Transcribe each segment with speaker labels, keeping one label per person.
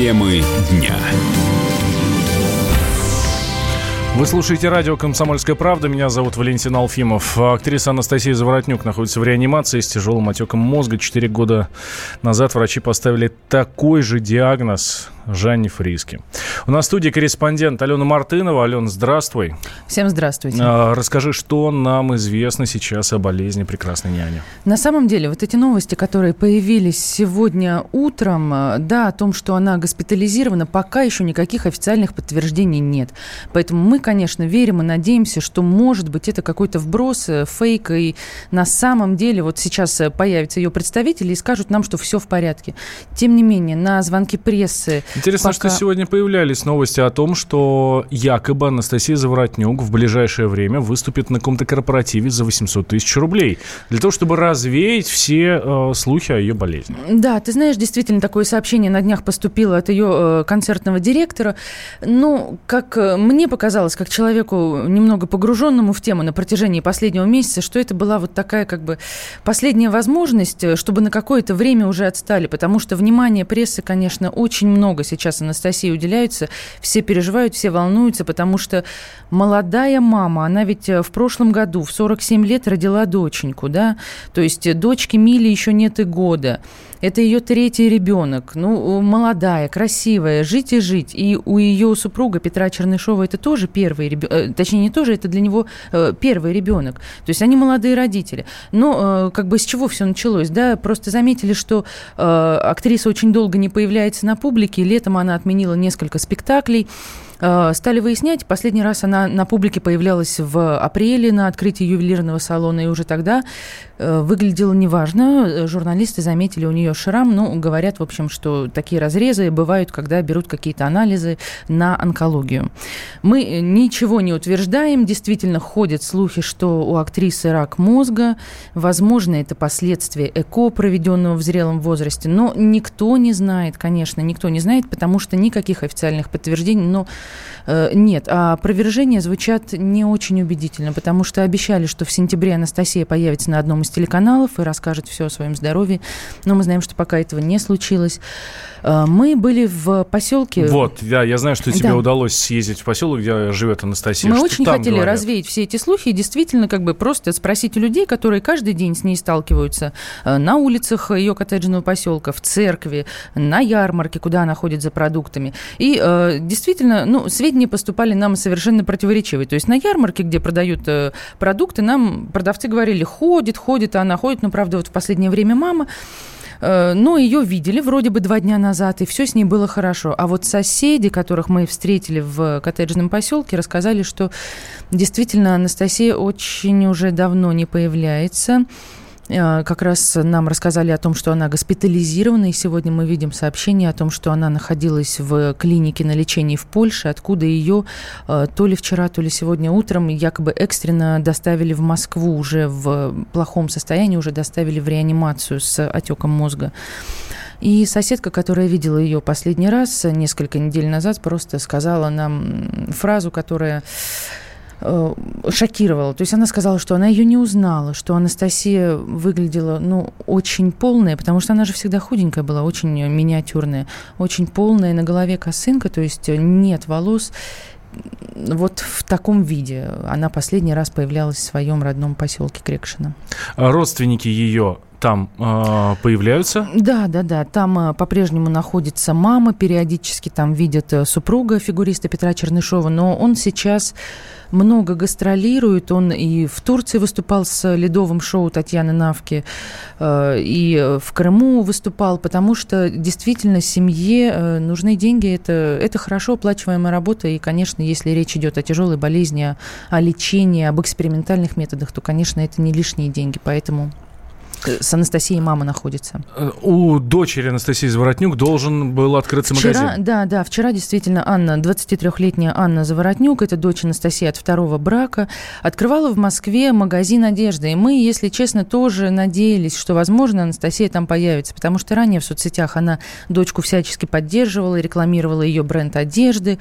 Speaker 1: Темы дня.
Speaker 2: Вы слушаете радио «Комсомольская правда». Меня зовут Валентин Алфимов. Актриса Анастасия Заворотнюк находится в реанимации с тяжелым отеком мозга. Четыре года назад врачи поставили такой же диагноз Жанне Фриски. У нас в студии корреспондент Алена Мартынова. Алена, здравствуй.
Speaker 3: Всем здравствуйте.
Speaker 2: А, расскажи, что нам известно сейчас о болезни прекрасной няни.
Speaker 3: На самом деле, вот эти новости, которые появились сегодня утром, э, да, о том, что она госпитализирована, пока еще никаких официальных подтверждений нет. Поэтому мы, конечно, верим и надеемся, что, может быть, это какой-то вброс, э, фейк, и на самом деле вот сейчас э, появятся ее представители и скажут нам, что все в порядке. Тем не менее, на звонки прессы
Speaker 2: Интересно, пока... что сегодня появлялись новости о том, что якобы Анастасия Заворотнюк в ближайшее время выступит на каком-то корпоративе за 800 тысяч рублей для того, чтобы развеять все э, слухи о ее болезни.
Speaker 3: Да, ты знаешь, действительно, такое сообщение на днях поступило от ее э, концертного директора. Ну, как э, мне показалось, как человеку немного погруженному в тему на протяжении последнего месяца, что это была вот такая как бы последняя возможность, э, чтобы на какое-то время уже отстали, потому что внимание прессы, конечно, очень много много сейчас Анастасии уделяются. Все переживают, все волнуются, потому что молодая мама, она ведь э, в прошлом году в 47 лет родила доченьку, да, то есть э, дочке Мили еще нет и года. Это ее третий ребенок. Ну, молодая, красивая, жить и жить. И у ее супруга Петра Чернышова это тоже первый ребенок. Э, точнее, не тоже, это для него первый ребенок. То есть они молодые родители. Но как бы с чего все началось? Да, просто заметили, что актриса очень долго не появляется на публике. Летом она отменила несколько спектаклей. Э, стали выяснять. Последний раз она на публике появлялась в апреле на открытии ювелирного салона, и уже тогда э, выглядела неважно. Журналисты заметили у нее шрам. Ну, говорят, в общем, что такие разрезы бывают, когда берут какие-то анализы на онкологию. Мы ничего не утверждаем. Действительно, ходят слухи, что у актрисы рак мозга. Возможно, это последствия ЭКО, проведенного в зрелом возрасте. Но никто не знает, конечно, никто не знает, потому что никаких официальных подтверждений. Но Э, нет, а опровержения звучат не очень убедительно, потому что обещали, что в сентябре Анастасия появится на одном из телеканалов и расскажет все о своем здоровье. Но мы знаем, что пока этого не случилось. Э, мы были в поселке...
Speaker 2: Вот, да, я знаю, что тебе да. удалось съездить в поселок, где живет Анастасия.
Speaker 3: Мы
Speaker 2: что
Speaker 3: очень хотели
Speaker 2: говорят?
Speaker 3: развеять все эти слухи и действительно как бы просто спросить у людей, которые каждый день с ней сталкиваются э, на улицах ее коттеджного поселка, в церкви, на ярмарке, куда она ходит за продуктами. И действительно, ну, сведения сведения поступали нам совершенно противоречивые. То есть на ярмарке, где продают э, продукты, нам продавцы говорили, ходит, ходит, она ходит. Но, правда, вот в последнее время мама э, но ее видели вроде бы два дня назад, и все с ней было хорошо. А вот соседи, которых мы встретили в коттеджном поселке, рассказали, что действительно Анастасия очень уже давно не появляется. Э, как раз нам рассказали о том, что она госпитализирована, и сегодня мы видим сообщение о том, что она находилась в клинике на лечении в Польше, откуда ее э, то ли вчера, то ли сегодня утром якобы экстренно доставили в Москву уже в плохом состоянии, уже доставили в реанимацию с отеком мозга. И соседка, которая видела ее последний раз несколько недель назад, просто сказала нам фразу, которая Э, шокировала. То есть она сказала, что она ее не узнала, что Анастасия выглядела, ну, очень полная, потому что она же всегда худенькая была, очень миниатюрная, очень полная, на голове косынка, то есть нет волос. Вот в таком виде она последний раз появлялась в своем родном поселке Крекшина.
Speaker 2: А родственники ее там э, появляются?
Speaker 3: Да, да, да. Там э, по-прежнему находится мама, периодически там видят э, супруга фигуриста Петра Чернышова, но он сейчас много гастролирует. Он и в Турции выступал с ледовым шоу Татьяны Навки, э, и в Крыму выступал, потому что действительно семье э, нужны деньги. Это, это хорошо оплачиваемая работа. И, конечно, если речь идет о тяжелой болезни, о лечении, об экспериментальных методах, то, конечно, это не лишние деньги. Поэтому с Анастасией мама находится.
Speaker 2: Э, у дочери Анастасии Заворотнюк должен был открыться
Speaker 3: вчера,
Speaker 2: магазин.
Speaker 3: Да, да, вчера действительно Анна, 23-летняя Анна Заворотнюк, это дочь Анастасии от второго брака, открывала в Москве магазин одежды. И мы, если честно, тоже надеялись, что, возможно, Анастасия там появится, потому что ранее в соцсетях она дочку всячески поддерживала, рекламировала ее бренд одежды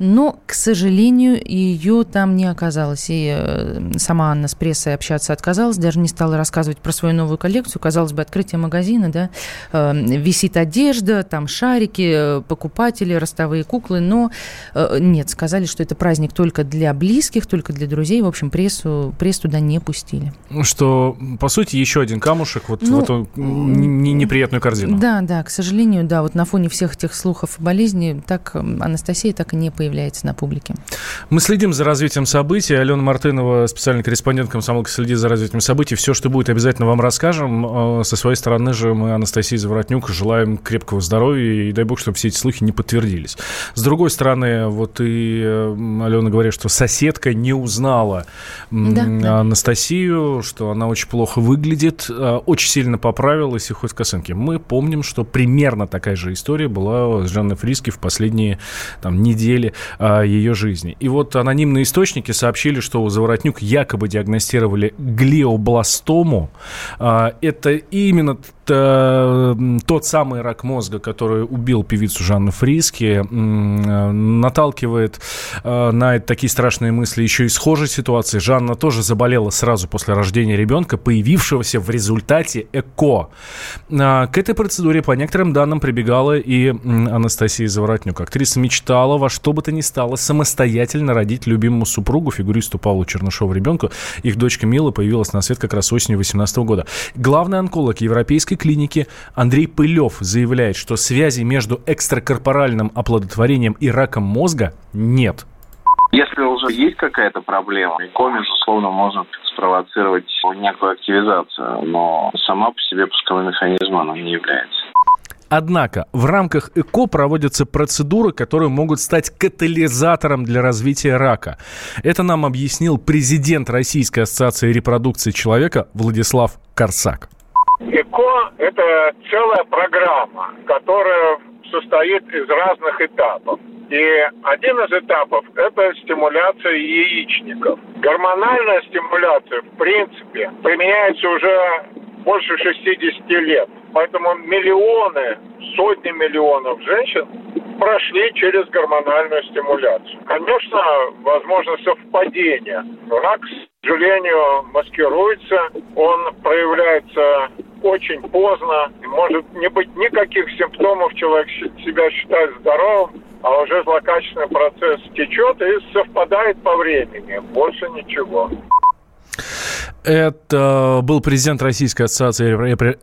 Speaker 3: но, к сожалению, ее там не оказалось. И э, сама Анна с прессой общаться отказалась, даже не стала рассказывать про свою новую коллекцию, казалось бы, открытие магазина, да, э, висит одежда, там шарики, покупатели, ростовые куклы, но нет, сказали, что это праздник только для близких, только для друзей, в общем, прессу, пресс туда не пустили.
Speaker 2: Что, по сути, еще один камушек вот ну, в эту неприятную корзину.
Speaker 3: Да, да, к сожалению, да, вот на фоне всех этих слухов о болезни, так Анастасия так и не появляется на публике.
Speaker 2: Мы следим за развитием событий. Алена Мартынова, специальный корреспондент комсомолки, следит за развитием событий. Все, что будет, обязательно вам расскажем. Э, со своей стороны же мы, Анастасии Заворотнюк, желаем крепкого здоровья и дай бог, чтобы все эти слухи не подтвердились. С другой стороны, вот и э, Алена говорит, что соседка не узнала да, Анастасию, что она очень плохо выглядит, э, очень сильно поправилась и хоть в косынке. Мы помним, что примерно такая же история была с Жанной Фриски в последние там, недели ее жизни. И вот анонимные источники сообщили, что у Заворотнюк якобы диагностировали глиобластому. А, это именно тот самый рак мозга, который убил певицу Жанну Фриски, наталкивает а, на такие страшные мысли еще и схожей ситуации. Жанна тоже заболела сразу после рождения ребенка, появившегося в результате ЭКО. А, к этой процедуре, по некоторым данным, прибегала и Анастасия Заворотнюк. Актриса мечтала во что бы то ни стало самостоятельно родить любимому супругу, фигуристу Павлу Чернышову ребенку. Их дочка Мила появилась на свет как раз осенью 2018 года. Главный онколог Европейской клиники Андрей Пылев заявляет, что связи между экстракорпоральным оплодотворением и раком мозга нет.
Speaker 1: Если уже есть какая-то проблема, ЭКО, безусловно, может спровоцировать некую активизацию, но сама по себе пусковой механизм она не является.
Speaker 2: Однако в рамках ЭКО проводятся процедуры, которые могут стать катализатором для развития рака. Это нам объяснил президент Российской ассоциации репродукции человека Владислав Корсак.
Speaker 4: ЭКО – это целая программа, которая состоит из разных этапов. И один из этапов – это стимуляция яичников. Гормональная стимуляция, в принципе, применяется уже больше 60 лет. Поэтому миллионы, сотни миллионов женщин прошли через гормональную стимуляцию. Конечно, возможно совпадение. Рак, к сожалению, маскируется, он проявляется очень поздно, может не быть никаких симптомов, человек себя считает здоровым, а уже злокачественный процесс течет и совпадает по времени, больше ничего.
Speaker 2: Это был президент Российской ассоциации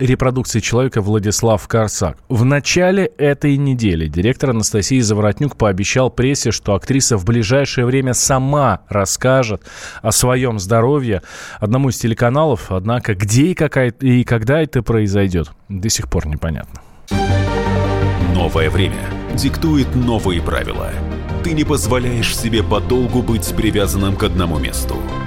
Speaker 2: репродукции человека Владислав Корсак. В начале этой недели директор Анастасии Заворотнюк пообещал прессе, что актриса в ближайшее время сама расскажет о своем здоровье одному из телеканалов. Однако где и, какая, и когда это произойдет, до сих пор непонятно.
Speaker 5: Новое время диктует новые правила. Ты не позволяешь себе подолгу быть привязанным к одному месту –